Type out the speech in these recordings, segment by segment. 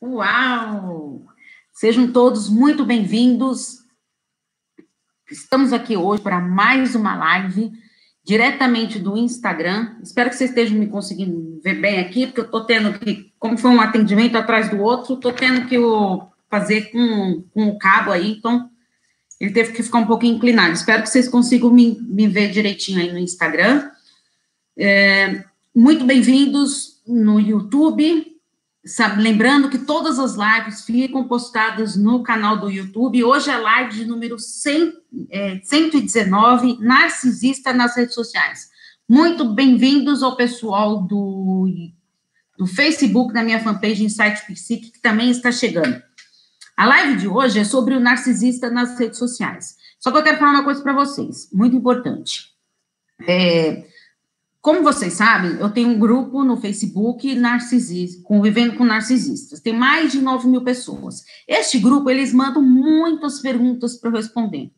Uau! Sejam todos muito bem-vindos. Estamos aqui hoje para mais uma live diretamente do Instagram. Espero que vocês estejam me conseguindo ver bem aqui, porque eu estou tendo que, como foi um atendimento atrás do outro, estou tendo que o, fazer com, com o cabo aí, então ele teve que ficar um pouquinho inclinado. Espero que vocês consigam me, me ver direitinho aí no Instagram. É, muito bem-vindos no YouTube. Sabe, lembrando que todas as lives ficam postadas no canal do YouTube. Hoje é a live de número 100, é, 119, Narcisista nas redes sociais. Muito bem-vindos ao pessoal do, do Facebook, da minha fanpage Insight Psique, que também está chegando. A live de hoje é sobre o narcisista nas redes sociais. Só que eu quero falar uma coisa para vocês, muito importante. É, como vocês sabem, eu tenho um grupo no Facebook narcisista, convivendo com narcisistas. Tem mais de 9 mil pessoas. Este grupo, eles mandam muitas perguntas para eu responder.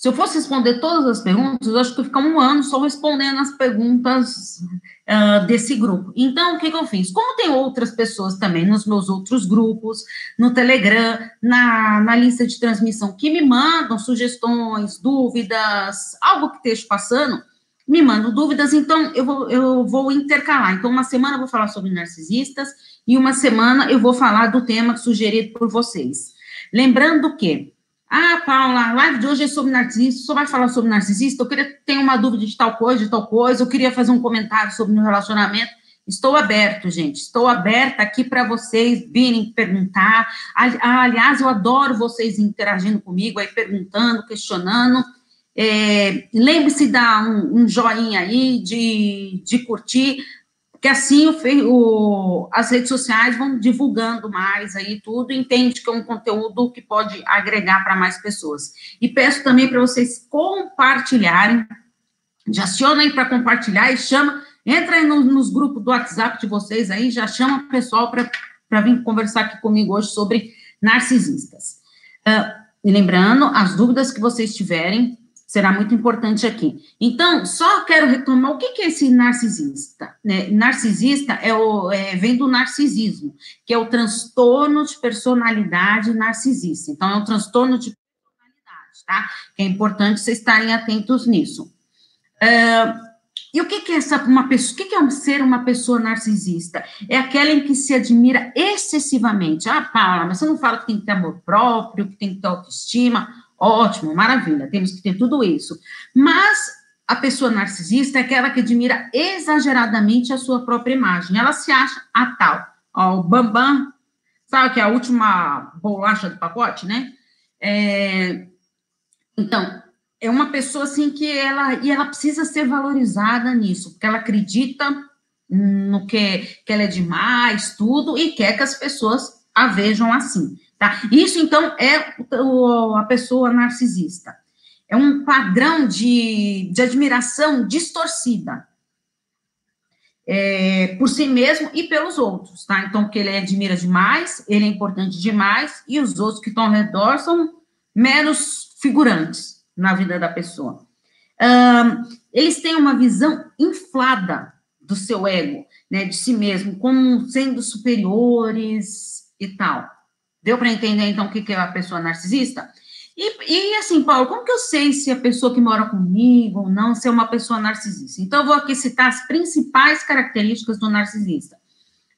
Se eu fosse responder todas as perguntas, eu acho que eu ficar um ano só respondendo as perguntas uh, desse grupo. Então, o que, que, eu fiz? Como tem outras pessoas também nos meus outros grupos, no Telegram, na, na lista de transmissão, que me mandam sugestões, dúvidas, algo que esteja passando, me mandam dúvidas, então eu vou, eu vou intercalar. Então, uma semana eu vou falar sobre narcisistas e uma semana eu vou falar do tema sugerido por vocês. Lembrando que, ah, Paula, a live de hoje é sobre narcisista, só vai falar sobre narcisista, eu queria uma dúvida de tal coisa, de tal coisa, eu queria fazer um comentário sobre o relacionamento. Estou aberto, gente. Estou aberta aqui para vocês virem perguntar. Aliás, eu adoro vocês interagindo comigo, aí perguntando, questionando. É, Lembre-se de dar um, um, joinha aí, de, de curtir, que assim o, o, as redes sociais vão divulgando mais aí tudo, entende que é um conteúdo que pode agregar para mais pessoas. E peço também para vocês compartilharem, já aciona aí para compartilhar e chama, entra aí no, nos grupos do WhatsApp de vocês aí, já chama o pessoal para vir conversar aqui comigo hoje sobre narcisistas. Uh, e lembrando, as dúvidas que vocês tiverem, será muito importante aqui. Então, só quero retomar o que, é esse narcisista. Né? Narcisista é o, é, vem do narcisismo, que é o transtorno de personalidade narcisista. Então, é um transtorno de personalidade, tá? Que é importante vocês estarem atentos nisso. Uh, e o que, é essa uma pessoa? O que, que é ser uma pessoa narcisista? É aquela em que se admira excessivamente. Ah, Paula, mas você não fala que tem que ter amor próprio, que tem que ter autoestima. Ótimo, maravilha, temos que ter tudo isso. Mas a pessoa narcisista é aquela que admira exageradamente a sua própria imagem. Ela se acha a tal. Ó, o Bambam, sabe que é a última bolacha do pacote, né? É, então, é uma pessoa assim que ela e ela precisa ser valorizada nisso, porque ela acredita no que, que ela é demais, tudo, e quer que as pessoas a vejam assim. Tá? Isso, então, é o, a pessoa narcisista. É um padrão de, de admiração distorcida é, por si mesmo e pelos outros, tá? Então, que ele admira demais, ele é importante demais, e os outros que estão ao redor são meros figurantes na vida da pessoa. Um, eles têm uma visão inflada do seu ego, né, de si mesmo, como sendo superiores e tal. Deu para entender, então, o que é a pessoa narcisista? E, e, assim, Paulo, como que eu sei se a pessoa que mora comigo ou não se é uma pessoa narcisista? Então, eu vou aqui citar as principais características do narcisista.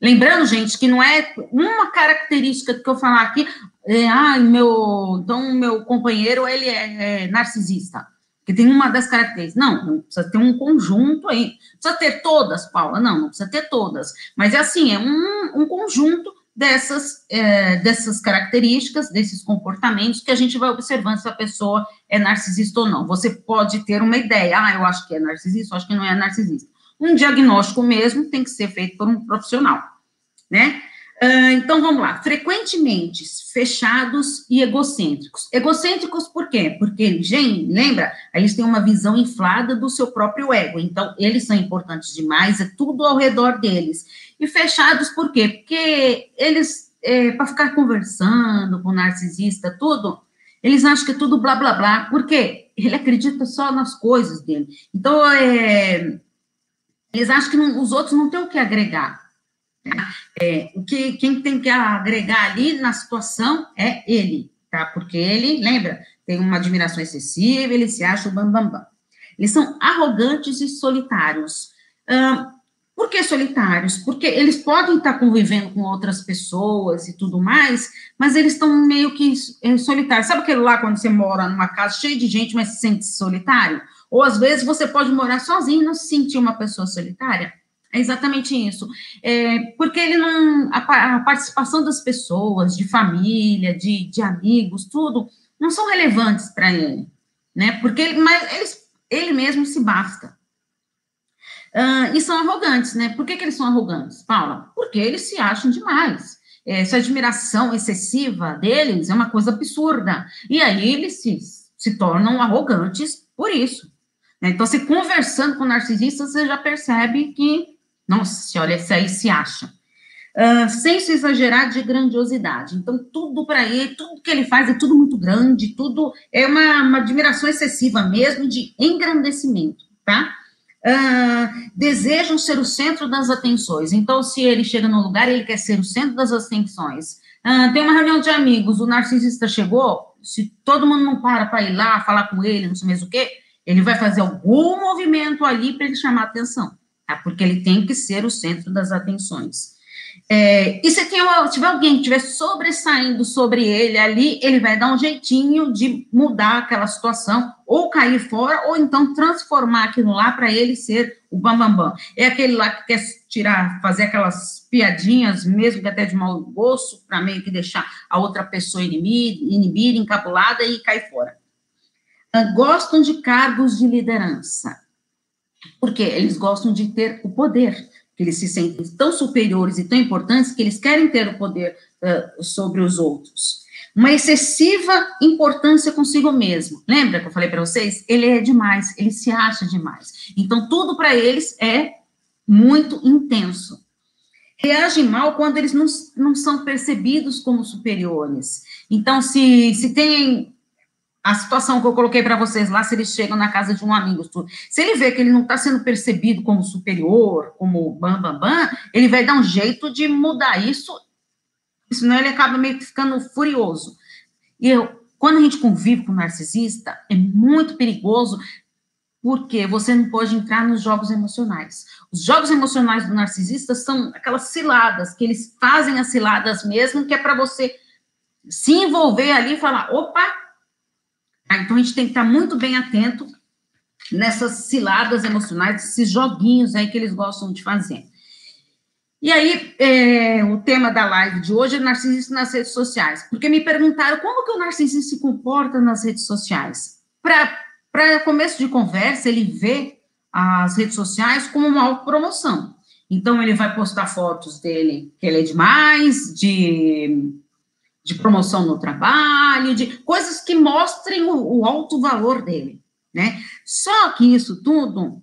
Lembrando, gente, que não é uma característica que eu falar aqui, é, ah, meu, então, meu companheiro, ele é, é narcisista, que tem uma das características. Não, não precisa ter um conjunto aí. Precisa ter todas, Paula? Não, não precisa ter todas. Mas é assim, é um, um conjunto dessas, é, dessas características, desses comportamentos que a gente vai observando se a pessoa é narcisista ou não. Você pode ter uma ideia, ah, eu acho que é narcisista, eu acho que não é narcisista. Um diagnóstico mesmo tem que ser feito por um profissional, né? Uh, então, vamos lá. Frequentemente fechados e egocêntricos. Egocêntricos por quê? Porque, gente, lembra? Eles têm uma visão inflada do seu próprio ego. Então, eles são importantes demais, é tudo ao redor deles. E fechados por quê? Porque eles, é, para ficar conversando com o narcisista, tudo, eles acham que é tudo blá blá blá. Por quê? Ele acredita só nas coisas dele. Então, é, eles acham que não, os outros não têm o que agregar. É, o que quem tem que agregar ali na situação é ele, tá? Porque ele, lembra, tem uma admiração excessiva, ele se acha o bambambam. Bam, bam. Eles são arrogantes e solitários. por que solitários? Porque eles podem estar convivendo com outras pessoas e tudo mais, mas eles estão meio que é, solitários. Sabe aquele lá quando você mora numa casa cheia de gente, mas se sente solitário? Ou às vezes você pode morar sozinho e não se sentir uma pessoa solitária? É exatamente isso. É, porque ele não. A, a, participação das pessoas, de família, de, de amigos, tudo, não são relevantes para ele. Né? Porque ele, mas eles, ele mesmo se basta. Uh, e são arrogantes, né? Por que, que eles são arrogantes, Paula? Porque eles se acham demais. Essa admiração excessiva deles é uma coisa absurda. E aí eles se, se tornam arrogantes por isso. Né? Então, se conversando com narcisistas, você já percebe que nossa senhora, esse aí se acha. Uh, sem se exagerar de grandiosidade. Então, tudo para ele, tudo que ele faz é tudo muito grande, tudo é uma, uma admiração excessiva mesmo de engrandecimento, tá? Uh, desejam ser o centro das atenções. Então, se ele chega num lugar, ele quer ser o centro das atenções. Uh, tem uma reunião de amigos, o narcisista chegou, se todo mundo não para para ir lá falar com ele, não sei mesmo o quê, ele vai fazer algum movimento ali para ele chamar atenção tá? porque ele tem que ser o centro das atenções. É, e se tem, tiver alguém que estiver sobressaindo sobre ele ali, ele vai dar um jeitinho de mudar aquela situação, ou cair fora, ou então transformar aquilo lá para ele ser o bambambam. Bam, bam. É aquele lá que quer tirar, fazer aquelas piadinhas, mesmo que até de mau gosto, para meio que deixar a outra pessoa inibida, inibida, encabulada e cair fora. Ah, gostam de cargos de liderança. Porque eles gostam de ter o poder, que eles se sentem tão superiores e tão importantes que eles querem ter o poder uh, sobre os outros. Uma excessiva importância consigo mesmo. Lembra que eu falei para vocês? Ele é demais, ele se acha demais. Então, tudo para eles é muito intenso. Reagem mal quando eles não, não são percebidos como superiores. Então, se, se tem a situação que eu coloquei para vocês lá, se eles chegam na casa de um amigo, se ele vê que ele não está sendo percebido como superior, como bam, bam, bam, ele vai dar um jeito de mudar isso, senão ele acaba meio que ficando furioso. E eu, quando a gente convive com um narcisista, é muito perigoso, porque você não pode entrar nos jogos emocionais. Os jogos emocionais do narcisista são aquelas ciladas, que eles fazem as ciladas mesmo, que é para você se envolver ali e falar, opa? Então, a gente tem que estar muito bem atento nessas ciladas emocionais, esses joguinhos aí que eles gostam de fazer. E aí, é, o tema da live de hoje é narcisismo nas redes sociais, porque me perguntaram como que o narcisismo se comporta nas redes sociais. Para começo de conversa, ele vê as redes sociais como uma autopromoção. Então, ele vai postar fotos dele, que ele é demais, de de promoção no trabalho, de coisas que mostrem o, o alto valor dele, né? Só que isso tudo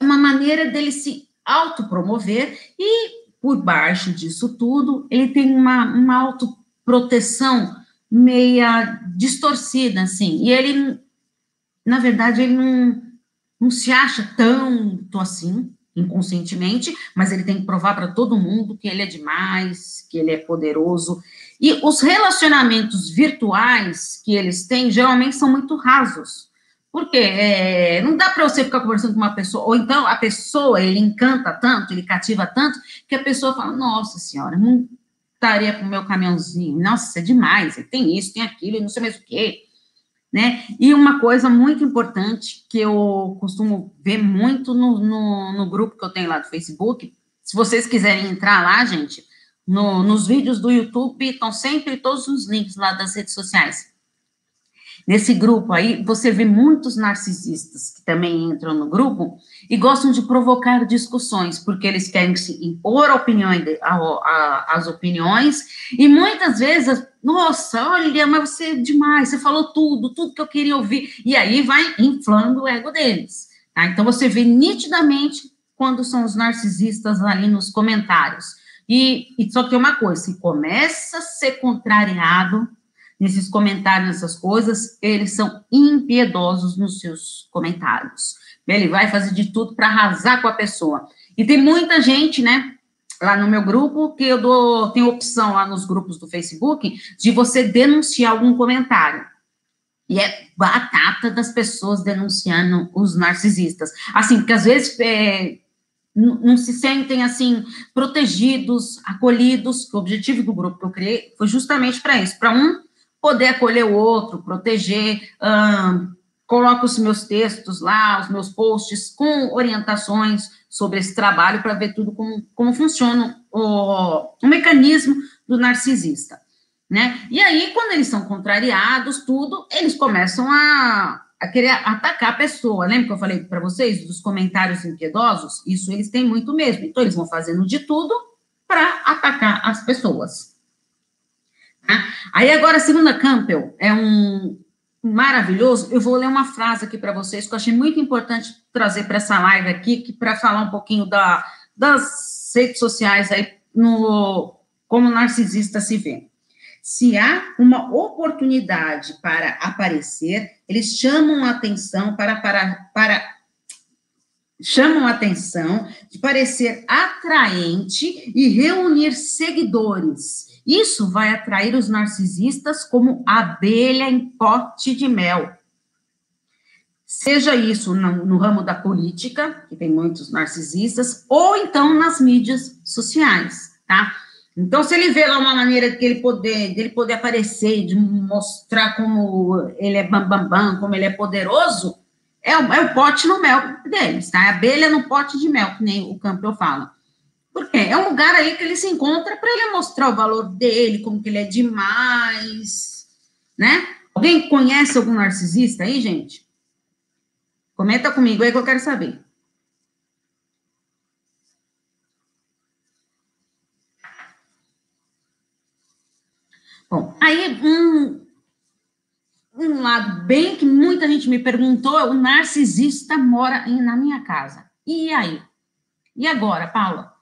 é uma maneira dele se autopromover e por baixo disso tudo, ele tem uma, uma autoproteção meia distorcida, assim, e ele, na verdade, ele não, não se acha tanto assim, inconscientemente, mas ele tem que provar para todo mundo que ele é demais, que ele é poderoso. E os relacionamentos virtuais que eles têm geralmente são muito rasos. Porque é, não dá para você ficar conversando com uma pessoa, ou então a pessoa, ele encanta tanto, ele cativa tanto, que a pessoa fala, nossa senhora, não estaria com o meu caminhãozinho, nossa, é demais, ele tem isso, tem aquilo, não sei mais o quê né? E uma coisa muito importante que eu costumo ver muito no, no, no grupo que eu tenho lá do Facebook, se vocês quiserem entrar lá, gente, no, nos vídeos do YouTube estão sempre todos os links lá das redes sociais. Nesse grupo aí, você vê muitos narcisistas que também entram no grupo e gostam de provocar discussões, porque eles querem se impor a opinião, a, a, as opiniões, e muitas vezes, nossa, olha, mas você é demais, você falou tudo, tudo que eu queria ouvir, e aí vai inflando o ego deles. Tá? Então, você vê nitidamente quando são os narcisistas ali nos comentários. E, e só tem uma coisa, se começa a ser contrariado, nesses comentários, essas coisas, eles são impiedosos nos seus comentários. Ele vai fazer de tudo para arrasar com a pessoa. E tem muita gente, né, lá no meu grupo, que eu dou, tem opção lá nos grupos do Facebook de você denunciar algum comentário. E é batata das pessoas denunciando os narcisistas. Assim, porque às vezes é, não se sentem, assim, protegidos, acolhidos. O objetivo do grupo que eu criei foi justamente para isso, para um poder acolher o outro, proteger, hum, coloco os meus textos lá, os meus posts com orientações sobre esse trabalho para ver tudo como, como funciona o, o mecanismo do narcisista, né? E aí, quando eles são contrariados, tudo, eles começam a, a querer atacar a pessoa. Lembra que eu falei para vocês dos comentários impiedosos? Isso eles têm muito mesmo. Então, eles vão fazendo de tudo para atacar as pessoas. Tá? Aí, agora, a segunda Campbell é um, maravilhoso. Eu vou ler uma frase aqui para vocês que eu achei muito importante trazer para essa live aqui, para falar um pouquinho da, das redes sociais aí, no, como narcisista se vê. Se há uma oportunidade para aparecer, eles chamam a atenção para, para, para chamam a atenção de parecer atraente e reunir seguidores isso vai atrair os narcisistas como abelha em pote de mel. Seja isso no, no, ramo da política, que tem muitos narcisistas, ou então nas mídias sociais, tá? Então, se ele vê lá uma maneira de ele poder, dele poder aparecer, de mostrar como ele é bambambam, bam, bam, como ele é poderoso, é o, é o pote no mel deles, tá? É abelha no pote de mel, que nem o Campbell fala. Porque é um lugar aí que ele se encontra para ele mostrar o valor dele, como que ele é demais, né? Alguém conhece algum narcisista aí, gente? Comenta comigo aí que eu quero saber. Bom, aí um, um lado bem que muita gente me perguntou, o narcisista mora em, na minha casa. E aí? E agora, Paula?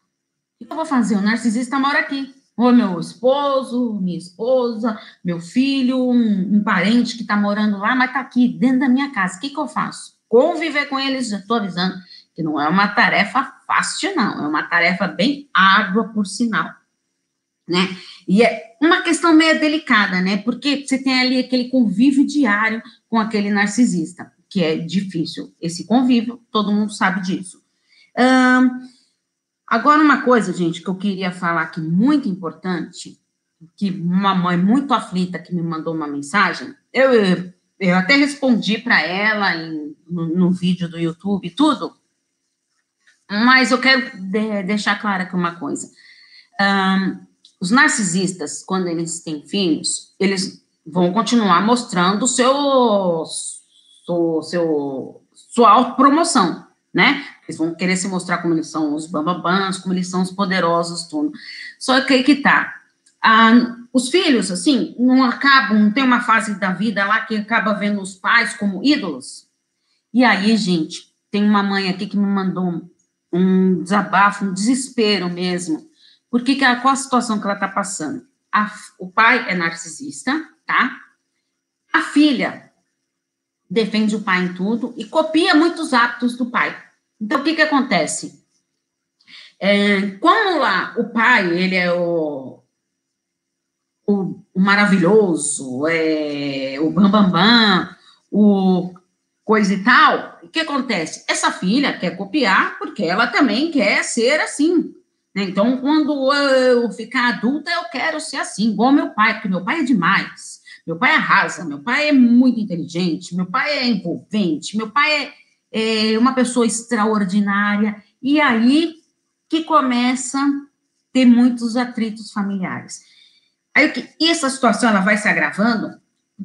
Que eu vou fazer? O narcisista mora aqui. Ou meu esposo, minha esposa, meu filho, um, um parente que está morando lá, mas está aqui, dentro da minha casa. O que, que eu faço? Conviver com eles, já estou avisando, que não é uma tarefa fácil, não. É uma tarefa bem árdua, por sinal. Né? E é uma questão meio delicada, né? Porque você tem ali aquele convívio diário com aquele narcisista, que é difícil. Esse convívio, todo mundo sabe disso. Um, Agora, uma coisa, gente, que eu queria falar aqui muito importante, que uma mãe muito aflita que me mandou uma mensagem, eu, eu até respondi para ela em, no, no, vídeo do YouTube tudo, mas eu quero de, deixar clara aqui uma coisa. Um, os narcisistas, quando eles têm filhos, eles vão continuar mostrando seu, seu, seu sua autopromoção, né? Eles vão querer se mostrar como eles são os bambabãs, como eles são os poderosos, tudo. Só que aí que tá. Ah, os filhos, assim, não acabam, não tem uma fase da vida lá que acaba vendo os pais como ídolos. E aí, gente, tem uma mãe aqui que me mandou um desabafo, um desespero mesmo. Porque que, qual a situação que ela está passando? A, o pai é narcisista, tá? A filha defende o pai em tudo e copia muitos hábitos do pai. Então, o que que acontece? É, como lá o pai, ele é o, o, o maravilhoso, é, o bambambam, bam, bam, o coisa e tal, o que acontece? Essa filha quer copiar porque ela também quer ser assim. Né? Então, quando eu ficar adulta, eu quero ser assim, igual meu pai, porque meu pai é demais. Meu pai arrasa, meu pai é muito inteligente, meu pai é envolvente, meu pai é, é uma pessoa extraordinária. E aí que começa a ter muitos atritos familiares. Aí, e essa situação ela vai se agravando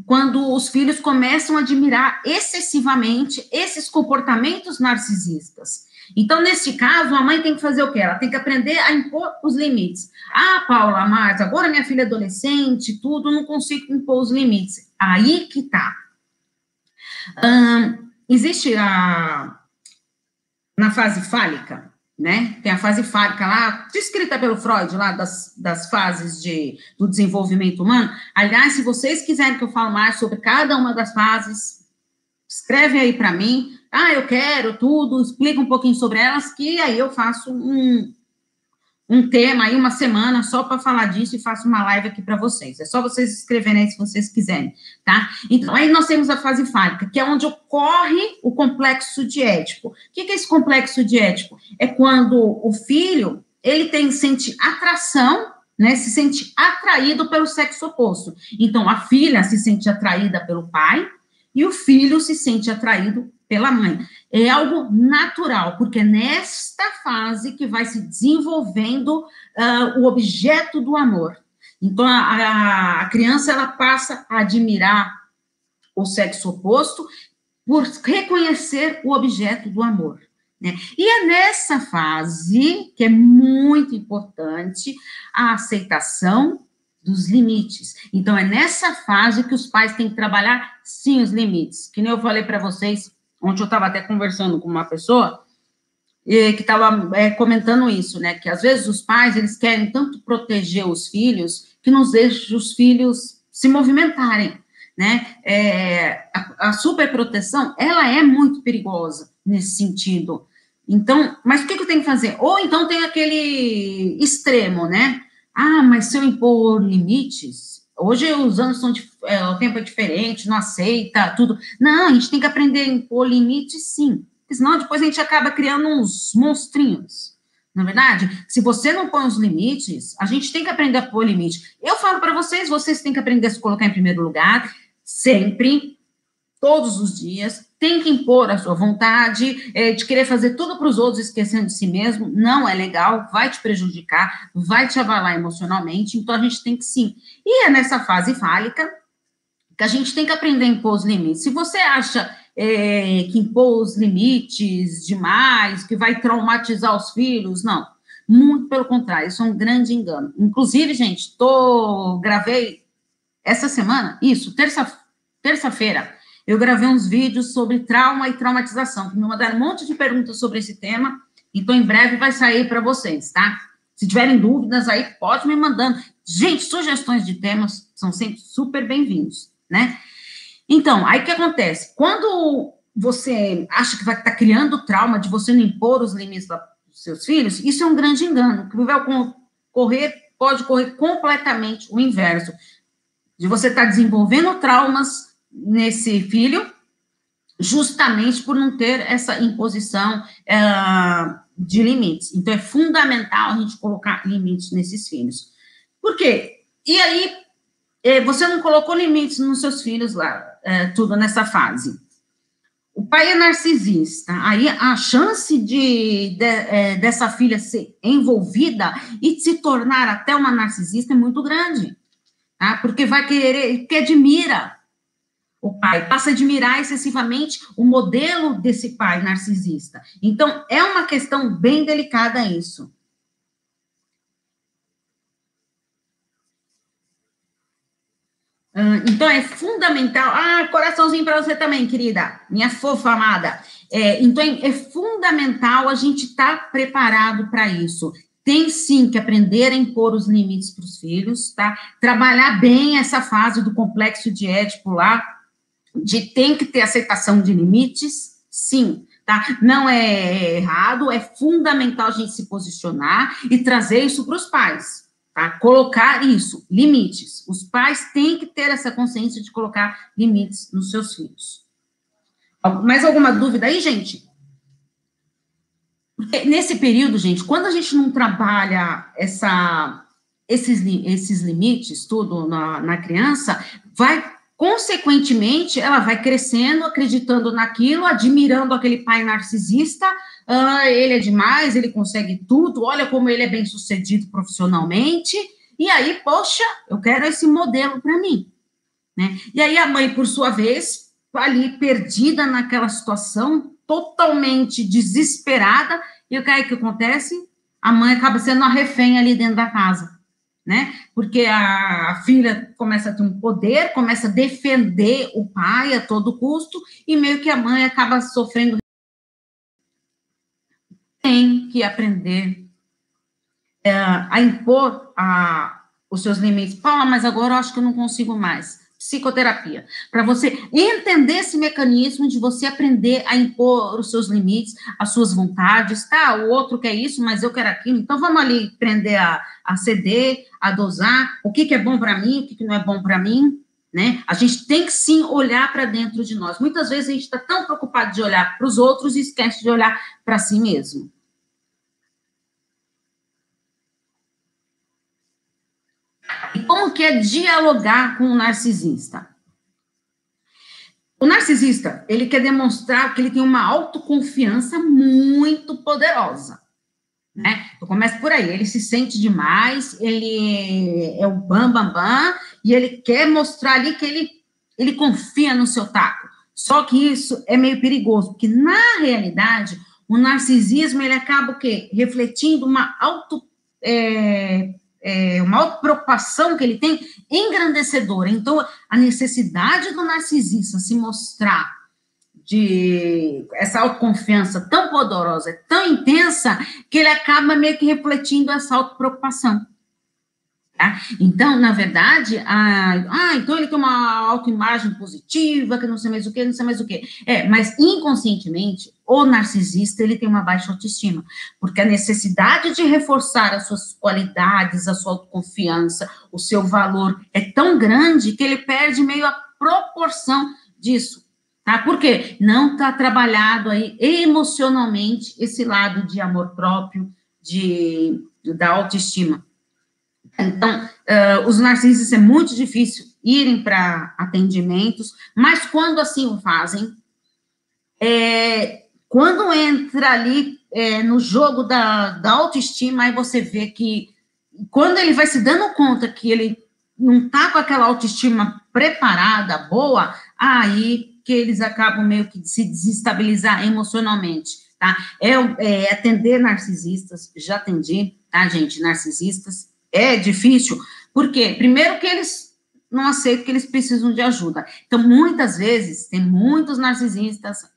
quando os filhos começam a admirar excessivamente esses comportamentos narcisistas. Então, neste caso, a mãe tem que fazer o quê? Ela tem que aprender a impor os limites. Ah, Paula, mas agora minha filha é adolescente, tudo, não consigo impor os limites. Aí que tá. Hum, existe a, na fase fálica, né? Tem a fase fálica lá, descrita pelo Freud, lá das, das fases de, do desenvolvimento humano. Aliás, se vocês quiserem que eu fale mais sobre cada uma das fases, escreve aí para mim. Ah, eu quero tudo, explica um pouquinho sobre elas, que aí eu faço um, um tema aí, uma semana, só para falar disso e faço uma live aqui para vocês. É só vocês escreverem aí se vocês quiserem, tá? Então, aí nós temos a fase fálica, que é onde ocorre o complexo de ético. O que é esse complexo de ético? É quando o filho, ele tem, sente atração, né, se sente atraído pelo sexo oposto. Então, a filha se sente atraída pelo pai e o filho se sente atraído pela mãe. É algo natural, porque é nesta fase que vai se desenvolvendo uh, o objeto do amor. Então, a, a criança ela passa a admirar o sexo oposto por reconhecer o objeto do amor. Né? E é nessa fase que é muito importante a aceitação dos limites. Então, é nessa fase que os pais têm que trabalhar, sim, os limites. Que nem eu falei para vocês Ontem eu estava até conversando com uma pessoa que estava é, comentando isso, né? Que às vezes os pais eles querem tanto proteger os filhos que não deixam os filhos se movimentarem, né? É, a, a superproteção ela é muito perigosa nesse sentido. Então, mas o que, que eu tenho que fazer? Ou então tem aquele extremo, né? Ah, mas se eu impor limites, Hoje os anos são, é, o tempo é diferente, não aceita tudo. Não, a gente tem que aprender a impor limites, sim. Senão depois a gente acaba criando uns monstrinhos. Na é verdade, se você não põe os limites, a gente tem que aprender a pôr limite. Eu falo para vocês, vocês têm que aprender a se colocar em primeiro lugar, sempre, todos os dias, tem que impor a sua vontade é, de querer fazer tudo para os outros, esquecendo de si mesmo, não é legal, vai te prejudicar, vai te abalar emocionalmente, então a gente tem que sim. E é nessa fase fálica que a gente tem que aprender a impor os limites. Se você acha é, que impor os limites demais, que vai traumatizar os filhos, não. Muito pelo contrário, isso é um grande engano. Inclusive, gente, tô, gravei essa semana, isso, terça-feira, terça eu gravei uns vídeos sobre trauma e traumatização, que me mandaram um monte de perguntas sobre esse tema, então em breve vai sair para vocês, tá? Se tiverem dúvidas aí, pode me mandando. Gente, sugestões de temas são sempre super bem-vindos, né? Então, aí o que acontece? Quando você acha que vai estar tá criando trauma de você não impor os limites dos seus filhos, isso é um grande engano, que vai correr, pode correr completamente o inverso, de você estar tá desenvolvendo traumas nesse filho, justamente por não ter essa imposição uh, de limites. Então, é fundamental a gente colocar limites nesses filhos. Por quê? E aí, eh, você não colocou limites nos seus filhos lá, eh, tudo nessa fase. O pai é narcisista, aí a chance de, de é, dessa filha ser envolvida e se tornar até uma narcisista é muito grande, tá? Porque vai querer, que admira o pai, passa a admirar excessivamente o modelo desse pai narcisista. Então, é uma questão bem delicada isso. Então, é fundamental. Ah, coraçãozinho para você também, querida, minha fofa amada. É, então, é fundamental a gente estar tá preparado para isso. Tem sim que aprender a impor os limites para os filhos, tá? Trabalhar bem essa fase do complexo de Édipo lá, de tem que ter aceitação de limites, sim, tá? Não é errado, é fundamental a gente se posicionar e trazer isso para os pais, tá? Colocar isso, limites. Os pais têm que ter essa consciência de colocar limites nos seus filhos. Mais alguma dúvida aí, gente? Porque nesse período, gente, quando a gente não trabalha essa, esses, esses limites, tudo na, na criança, vai Consequentemente, ela vai crescendo, acreditando naquilo, admirando aquele pai narcisista. Ah, ele é demais, ele consegue tudo, olha como ele é bem sucedido profissionalmente. E aí, poxa, eu quero esse modelo para mim. Né? E aí, a mãe, por sua vez, ali perdida naquela situação, totalmente desesperada. E o que é que acontece? A mãe acaba sendo a refém ali dentro da casa né? Porque a, filha começa a ter um poder, começa a defender o pai a todo custo, e meio que a mãe acaba sofrendo. Tem que aprender é, a impor a, os seus limites. Paula, mas agora eu acho que eu não consigo mais. Psicoterapia, para você entender esse mecanismo de você aprender a impor os seus limites, as suas vontades, tá? O outro quer isso, mas eu quero aquilo, então vamos ali aprender a, a ceder, a dosar, o que, que é bom para mim, o que, que não é bom para mim, né? A gente tem que sim olhar para dentro de nós. Muitas vezes a gente está tão preocupado de olhar para os outros e esquece de olhar para si mesmo. E como que é dialogar com o narcisista? O narcisista, ele quer demonstrar que ele tem uma autoconfiança muito poderosa. Né? Então, começa por aí, ele se sente demais, ele é o bam, bam, bam, e ele quer mostrar ali que ele, ele confia no seu taco. Só que isso é meio perigoso, porque na realidade, o narcisismo, ele acaba o quê? Refletindo uma auto... É, é, uma preocupação que ele tem engrandecedora. Então, a necessidade do narcisista se mostrar de essa autoconfiança tão poderosa, tão intensa, que ele acaba meio que refletindo essa autopreocupação. Tá? Então, na verdade, ah, então ele tem uma autoimagem positiva, que não sei mais o que, não sei mais o que. É, mas inconscientemente, o narcisista, ele tem uma baixa autoestima, porque a necessidade de reforçar as suas qualidades, a sua autoconfiança, o seu valor é tão grande que ele perde meio a proporção disso. Tá? Por quê? Não está trabalhado aí emocionalmente esse lado de amor próprio, de, da autoestima. Então, uh, os narcisistas é muito difícil irem para atendimentos, mas quando assim o fazem, é, quando entra ali é, no jogo da, da autoestima, aí você vê que quando ele vai se dando conta que ele não está com aquela autoestima preparada, boa, aí que eles acabam meio que se desestabilizar emocionalmente, tá? É, é atender narcisistas, já atendi, tá, gente, narcisistas, é difícil, porque, primeiro, que eles não aceitam que eles precisam de ajuda. Então, muitas vezes, tem muitos narcisistas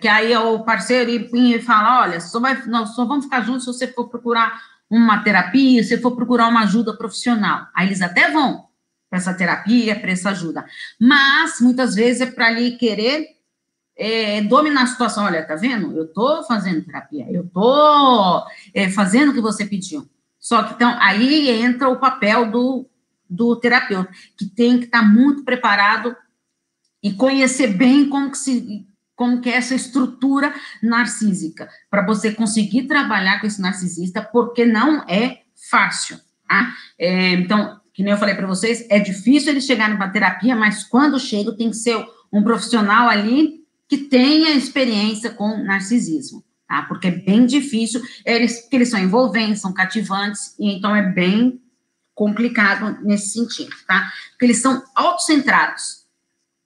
que aí o parceiro e fala: olha, só, vai, só vamos ficar juntos se você for procurar uma terapia, se for procurar uma ajuda profissional. Aí eles até vão para essa terapia, para essa ajuda. Mas, muitas vezes, é para ali querer é, dominar a situação. Olha, tá vendo? Eu tô fazendo terapia, eu tô é, fazendo o que você pediu. Só que então aí entra o papel do, do terapeuta, que tem que estar muito preparado e conhecer bem como que se como que é essa estrutura narcísica, para você conseguir trabalhar com esse narcisista, porque não é fácil, tá? É, então, que nem eu falei para vocês, é difícil ele chegar numa terapia, mas quando chega tem que ser um profissional ali que tenha experiência com narcisismo tá? Porque é bem difícil, eles, eles são envolventes, são cativantes, e então é bem complicado nesse sentido, tá? Porque eles são autocentrados.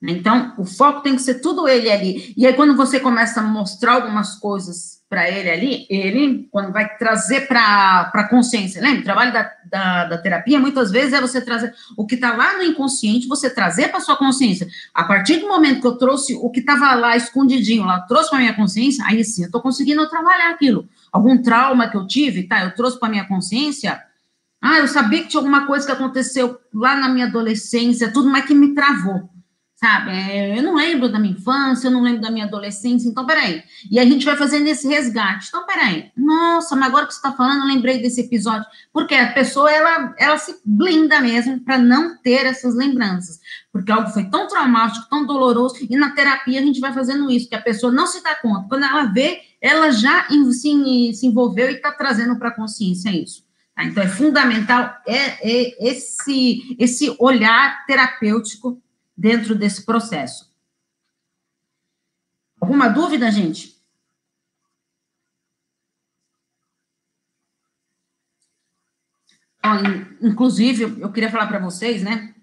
Né? Então, o foco tem que ser tudo ele ali. E aí, quando você começa a mostrar algumas coisas para ele ali, ele, quando vai trazer para a consciência, lembra? O trabalho da, da, da, terapia, muitas vezes, é você trazer o que está lá no inconsciente, você trazer para sua consciência. A partir do momento que eu trouxe o que estava lá escondidinho, lá, trouxe para minha consciência, aí sim, eu estou conseguindo trabalhar aquilo. Algum trauma que eu tive, tá? Eu trouxe para minha consciência. Ah, eu sabia que tinha alguma coisa que aconteceu lá na minha adolescência, tudo, mas que me travou sabe? É, eu não lembro da minha infância, eu não lembro da minha adolescência, então peraí. E a gente vai fazendo esse resgate. Então, peraí. Nossa, mas agora que você está falando, eu lembrei desse episódio. Porque a pessoa, ela, ela se blinda mesmo para não ter essas lembranças. Porque algo foi tão traumático, tão doloroso, e na terapia a gente vai fazendo isso, que a pessoa não se dá conta. Quando ela vê, ela já se, se envolveu e está trazendo para a consciência isso. Tá? Então, é fundamental é, é esse, esse olhar terapêutico dentro desse processo. Alguma dúvida, gente? Inclusive, eu queria falar para vocês, né?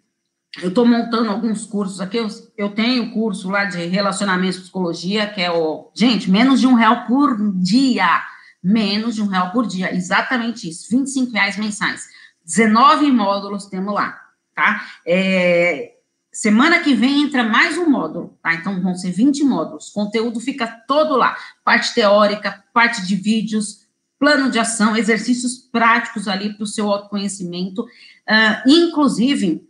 Eu estou montando alguns cursos aqui. Eu, eu tenho curso lá de relacionamento e psicologia, que é o. Gente, menos de um real por dia. Menos de um real por dia. Exatamente isso. 25 reais mensais. 19 módulos temos lá, tá? É, Semana que vem entra mais um módulo, tá? Então vão ser 20 módulos. Conteúdo fica todo lá: parte teórica, parte de vídeos, plano de ação, exercícios práticos ali para o seu autoconhecimento. Uh, inclusive,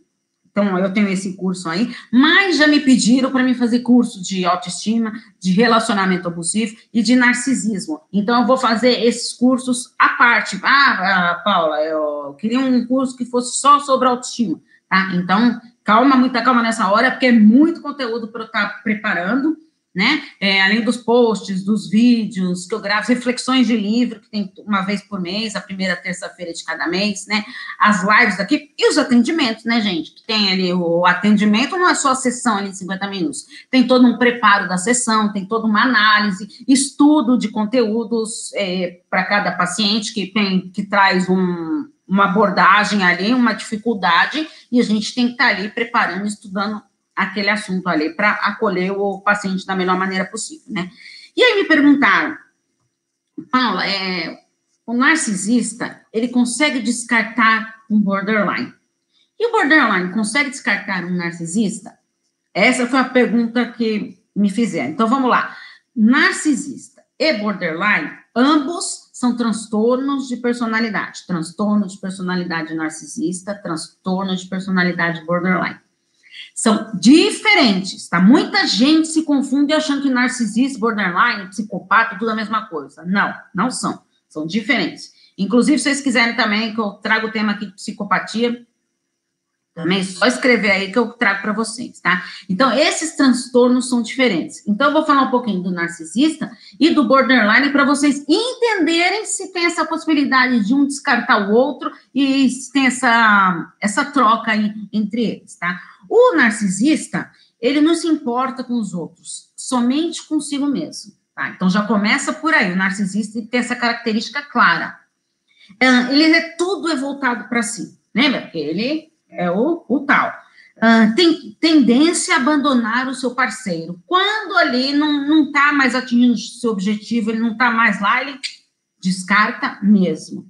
Então, eu tenho esse curso aí, mas já me pediram para me fazer curso de autoestima, de relacionamento abusivo e de narcisismo. Então, eu vou fazer esses cursos à parte. Ah, ah Paula, eu queria um curso que fosse só sobre autoestima, tá? Então, calma, muita calma nessa hora, porque é muito conteúdo para eu estar tá preparando né? É, além dos posts, dos vídeos que eu gravo, reflexões de livro, que tem uma vez por mês, a primeira terça-feira de cada mês, né? As lives aqui e os atendimentos, né, gente? Que tem ali o atendimento, não é só a sessão ali de 50 minutos, tem todo um preparo da sessão, tem toda uma análise, estudo de conteúdos é, para cada paciente que tem, que traz um, uma abordagem ali, uma dificuldade, e a gente tem que estar tá ali preparando, estudando aquele assunto ali para acolher o paciente da melhor maneira possível, né? E aí me perguntaram, Paula, é, o narcisista, ele consegue descartar um borderline. E o borderline consegue descartar um narcisista? Essa foi a pergunta que me fizeram. Então vamos lá. Narcisista e borderline, ambos são transtornos de personalidade. Transtorno de personalidade narcisista, transtorno de personalidade borderline. São diferentes, tá? Muita gente se confunde achando que narcisista, borderline, psicopata, tudo a mesma coisa. Não, não são. São diferentes. Inclusive, se vocês quiserem também que eu trago o tema aqui de psicopatia, também só escrever aí que eu trago para vocês, tá? Então, esses transtornos são diferentes. Então, eu vou falar um pouquinho do narcisista e do borderline para vocês entenderem se tem essa possibilidade de um descartar o outro e se tem essa, essa troca aí entre eles, tá? O narcisista, ele não se importa com os outros, somente consigo mesmo. Tá? Então já começa por aí. O narcisista tem essa característica clara. Uh, ele é tudo é voltado para si. Lembra? Porque ele é o, tal. Uh, tem tendência a abandonar o seu parceiro. Quando ali não está mais atingindo o seu objetivo, ele não está mais lá, ele descarta mesmo.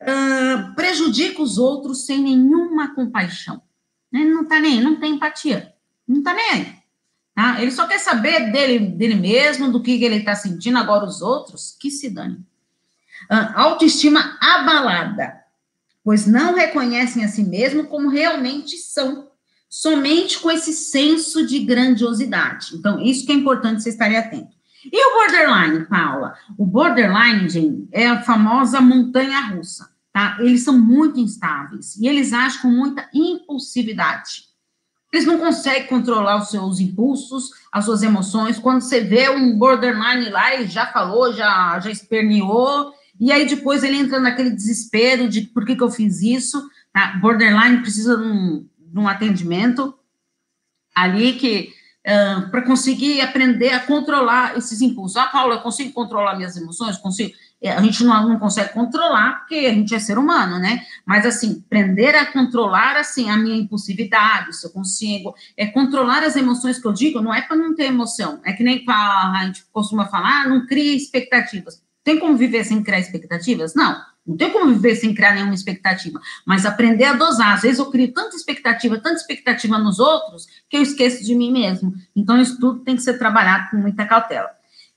Uh, prejudica os outros sem nenhuma compaixão. Ele não tá nem, não tem empatia, não tá nem aí. Tá? Ele só quer saber dele, dele mesmo, do que ele está sentindo, agora os outros, que se dane. Uh, autoestima abalada, pois não reconhecem a si mesmo como realmente são, somente com esse senso de grandiosidade. Então, isso que é importante você estar atento. E o borderline, Paula? O borderline, gente, é a famosa montanha russa tá? Eles são muito instáveis e eles agem com muita impulsividade. Eles não conseguem controlar os seus impulsos, as suas emoções. Quando você vê um borderline lá, ele já falou, já, já esperneou, e aí depois ele entra naquele desespero de por que, que eu fiz isso. Tá? Borderline precisa de um, de um atendimento ali que uh, para conseguir aprender a controlar esses impulsos. Ah, Paula, eu consigo controlar minhas emoções? Consigo. É, a gente não, não consegue controlar, porque a gente é ser humano, né? Mas, assim, aprender a controlar, assim, a minha impulsividade, se eu consigo, é controlar as emoções que eu digo, não é para não ter emoção, é que nem a gente costuma falar, ah, não cria expectativas. Tem como viver sem criar expectativas? Não, não tem como viver sem criar nenhuma expectativa, mas aprender a dosar. Às vezes eu crio tanta expectativa, tanta expectativa nos outros, que eu esqueço de mim mesmo. Então, isso tudo tem que ser trabalhado com muita cautela.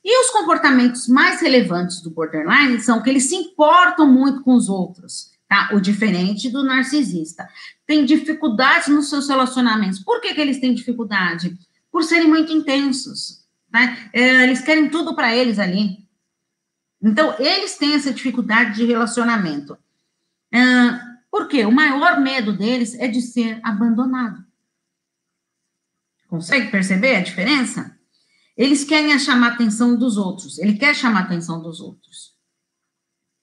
E os comportamentos mais relevantes do borderline são que eles se importam muito com os outros, tá? O diferente do narcisista. Tem dificuldades nos seus relacionamentos. Por que, que eles têm dificuldade? Por serem muito intensos, né? É, eles querem tudo para eles ali. Então, eles têm essa dificuldade de relacionamento. É, por quê? O maior medo deles é de ser abandonado. Consegue perceber a diferença? Eles querem chamar a atenção dos outros, ele quer chamar a atenção dos outros.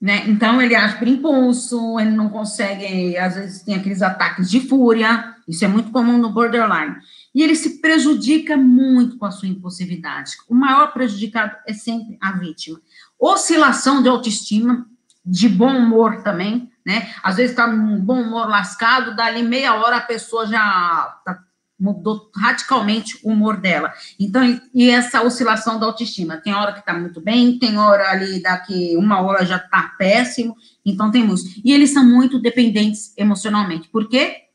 Né? Então, ele age por impulso, ele não consegue, às vezes tem aqueles ataques de fúria, isso é muito comum no borderline. E ele se prejudica muito com a sua impulsividade. O maior prejudicado é sempre a vítima. Oscilação de autoestima, de bom humor também, né? Às vezes está num bom humor lascado, dali meia hora a pessoa já está mudou radicalmente o humor dela. Então, e essa oscilação da autoestima, tem hora que tá muito bem, tem hora ali daqui uma hora já tá péssimo, então tem muito. E eles são muito dependentes emocionalmente. Por quê?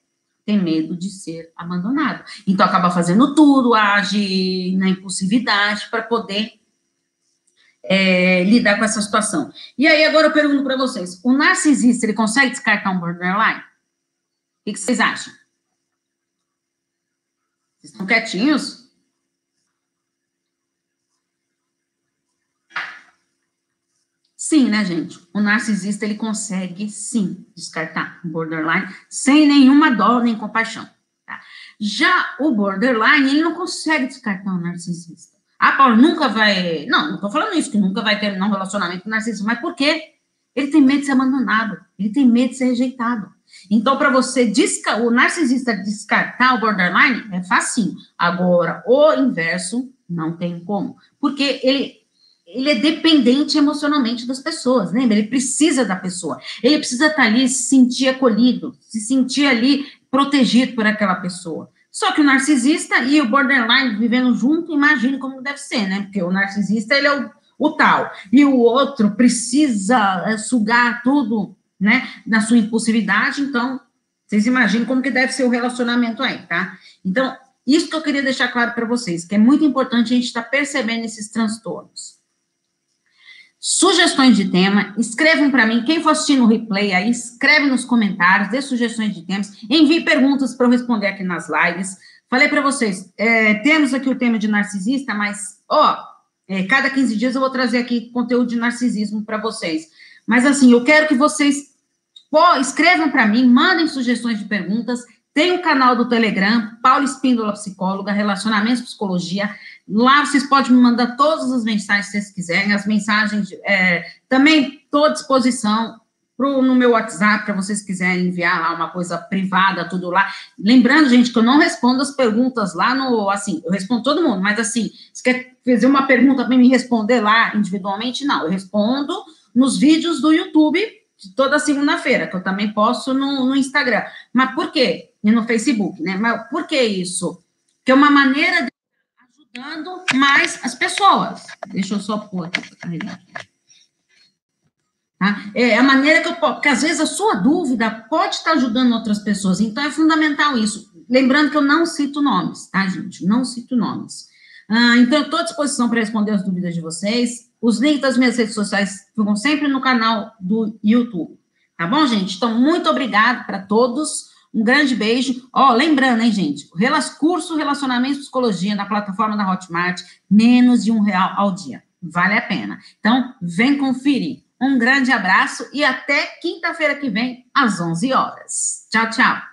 Tem medo de ser abandonado. Então acaba fazendo tudo, age na impulsividade para poder é, lidar com essa situação. E aí agora eu pergunto para vocês, o narcisista ele consegue descartar um borderline? O que, que vocês acham? Vocês estão quietinhos? Sim, né, gente? O narcisista, ele consegue, sim, descartar o borderline sem nenhuma dó nem compaixão. Tá? Já o borderline, ele não consegue descartar o narcisista. Ah, Paulo, nunca vai... Não, não tô falando isso, que nunca vai terminar um relacionamento com narcisista. Mas por quê? Ele tem medo de ser abandonado. Ele tem medo de ser rejeitado. Então, para você desca o narcisista descartar o borderline, é facinho. Agora, o inverso, não tem como. Porque ele, ele é dependente emocionalmente das pessoas, lembra? Ele precisa da pessoa. Ele precisa estar ali, se sentir acolhido, se sentir ali protegido por aquela pessoa. Só que o narcisista e o borderline vivendo junto, imagine como deve ser, né? Porque o narcisista, ele é o, o tal. E o outro precisa é, sugar tudo né, na sua impulsividade, então, vocês imaginam como que deve ser o relacionamento aí, tá? Então, isso que eu queria deixar claro para vocês, que é muito importante a gente estar tá percebendo esses transtornos. Sugestões de tema, escrevam para mim, quem for assistir no replay aí, escreve nos comentários, dê sugestões de temas, envie perguntas para eu responder aqui nas lives. Falei para vocês, é, temos aqui o tema de narcisista, mas, ó, é, cada 15 dias eu vou trazer aqui conteúdo de narcisismo para vocês. Mas, assim, eu quero que vocês Pô, escrevam para mim, mandem sugestões de perguntas. Tem o canal do Telegram, Paulo Espíndola Psicóloga, Relacionamentos Psicologia. Lá vocês podem me mandar todas as mensagens que vocês quiserem, as mensagens. É, também estou à disposição pro, no meu WhatsApp, para vocês quiserem enviar lá uma coisa privada, tudo lá. Lembrando, gente, que eu não respondo as perguntas lá no. Assim, eu respondo todo mundo, mas assim, se quer fazer uma pergunta para me responder lá individualmente, não. Eu respondo nos vídeos do YouTube toda segunda-feira, que eu também posto no, no, Instagram. Mas por quê? E no Facebook, né? Mas por que isso? Que é uma maneira de ajudando mais as pessoas. Deixa eu só pôr aqui. Tá? É a maneira que eu posso, porque às vezes a sua dúvida pode estar ajudando outras pessoas, então é fundamental isso. Lembrando que eu não cito nomes, tá, gente? Não cito nomes. Ah, então, eu estou à disposição para responder as dúvidas de vocês. Os links das minhas redes sociais ficam sempre no canal do YouTube. Tá bom, gente? Então, muito obrigado para todos. Um grande beijo. Ó, oh, lembrando, hein, gente? Curso Relacionamento e Psicologia na plataforma da Hotmart, menos de um real ao dia. Vale a pena. Então, vem conferir. Um grande abraço e até quinta-feira que vem, às 11 horas. Tchau, tchau.